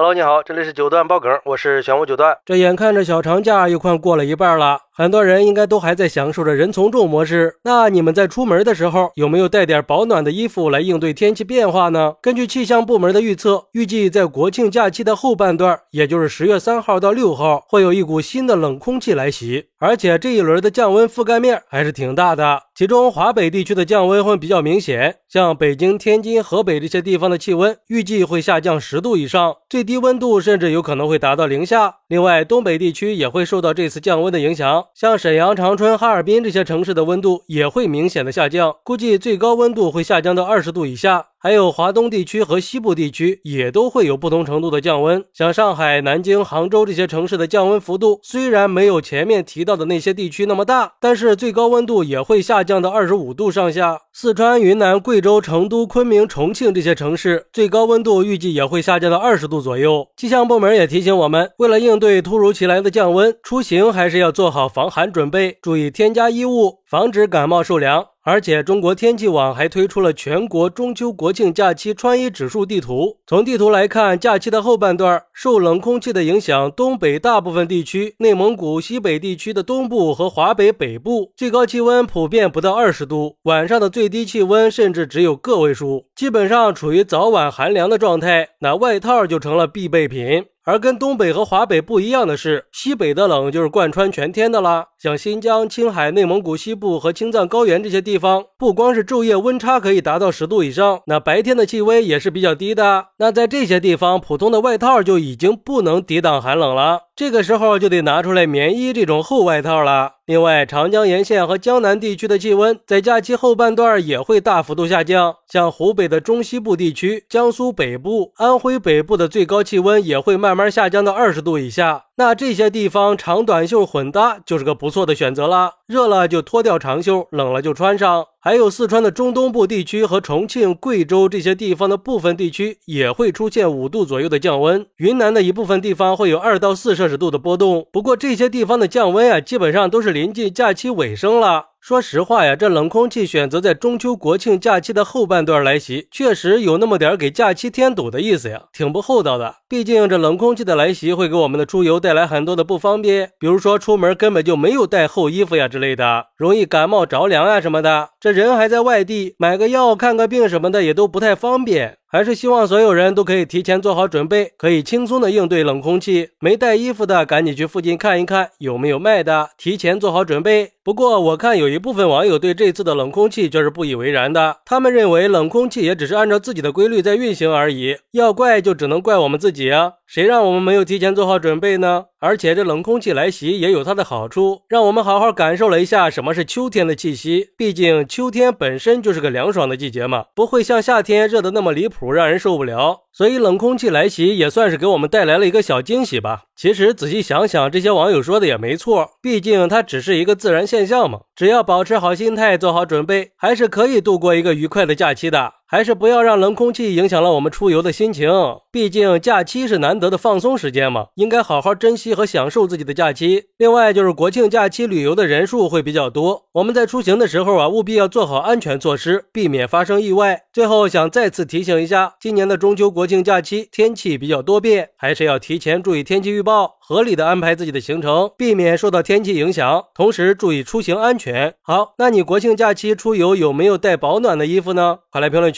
Hello，你好，这里是九段爆梗，我是玄武九段。这眼看着小长假又快过了一半了，很多人应该都还在享受着人从众模式。那你们在出门的时候有没有带点保暖的衣服来应对天气变化呢？根据气象部门的预测，预计在国庆假期的后半段，也就是十月三号到六号，会有一股新的冷空气来袭，而且这一轮的降温覆盖面还是挺大的。其中华北地区的降温会比较明显，像北京、天津、河北这些地方的气温预计会下降十度以上，最低温度甚至有可能会达到零下。另外，东北地区也会受到这次降温的影响，像沈阳、长春、哈尔滨这些城市的温度也会明显的下降，估计最高温度会下降到二十度以下。还有华东地区和西部地区也都会有不同程度的降温，像上海、南京、杭州这些城市的降温幅度虽然没有前面提到的那些地区那么大，但是最高温度也会下降到二十五度上下。四川、云南、贵州、成都、昆明、重庆这些城市最高温度预计也会下降到二十度左右。气象部门也提醒我们，为了应对突如其来的降温，出行还是要做好防寒准备，注意添加衣物，防止感冒受凉。而且，中国天气网还推出了全国中秋国庆假期穿衣指数地图。从地图来看，假期的后半段受冷空气的影响，东北大部分地区、内蒙古西北地区的东部和华北北部最高气温普遍不到二十度，晚上的最低气温甚至只有个位数，基本上处于早晚寒凉的状态。那外套就成了必备品。而跟东北和华北不一样的是，西北的冷就是贯穿全天的啦。像新疆、青海、内蒙古西部和青藏高原这些地方，不光是昼夜温差可以达到十度以上，那白天的气温也是比较低的。那在这些地方，普通的外套就已经不能抵挡寒冷了。这个时候就得拿出来棉衣这种厚外套了。另外，长江沿线和江南地区的气温在假期后半段也会大幅度下降，像湖北的中西部地区、江苏北部、安徽北部的最高气温也会慢慢下降到二十度以下。那这些地方长短袖混搭就是个不错的选择啦，热了就脱掉长袖，冷了就穿上。还有四川的中东部地区和重庆、贵州这些地方的部分地区也会出现五度左右的降温，云南的一部分地方会有二到四摄氏度的波动。不过这些地方的降温啊，基本上都是临近假期尾声了。说实话呀，这冷空气选择在中秋国庆假期的后半段来袭，确实有那么点给假期添堵的意思呀，挺不厚道的。毕竟这冷空气的来袭会给我们的出游带来很多的不方便，比如说出门根本就没有带厚衣服呀之类的，容易感冒着凉呀什么的。这人还在外地，买个药、看个病什么的也都不太方便。还是希望所有人都可以提前做好准备，可以轻松的应对冷空气。没带衣服的，赶紧去附近看一看有没有卖的，提前做好准备。不过我看有一部分网友对这次的冷空气却是不以为然的，他们认为冷空气也只是按照自己的规律在运行而已，要怪就只能怪我们自己啊。谁让我们没有提前做好准备呢？而且这冷空气来袭也有它的好处，让我们好好感受了一下什么是秋天的气息。毕竟秋天本身就是个凉爽的季节嘛，不会像夏天热的那么离谱，让人受不了。所以冷空气来袭也算是给我们带来了一个小惊喜吧。其实仔细想想，这些网友说的也没错，毕竟它只是一个自然现象嘛。只要保持好心态，做好准备，还是可以度过一个愉快的假期的。还是不要让冷空气影响了我们出游的心情。毕竟假期是难得的放松时间嘛，应该好好珍惜和享受自己的假期。另外就是国庆假期旅游的人数会比较多，我们在出行的时候啊，务必要做好安全措施，避免发生意外。最后想再次提醒一下，今年的中秋国庆假期天气比较多变，还是要提前注意天气预报，合理的安排自己的行程，避免受到天气影响，同时注意出行安全。好，那你国庆假期出游有没有带保暖的衣服呢？快来评论区。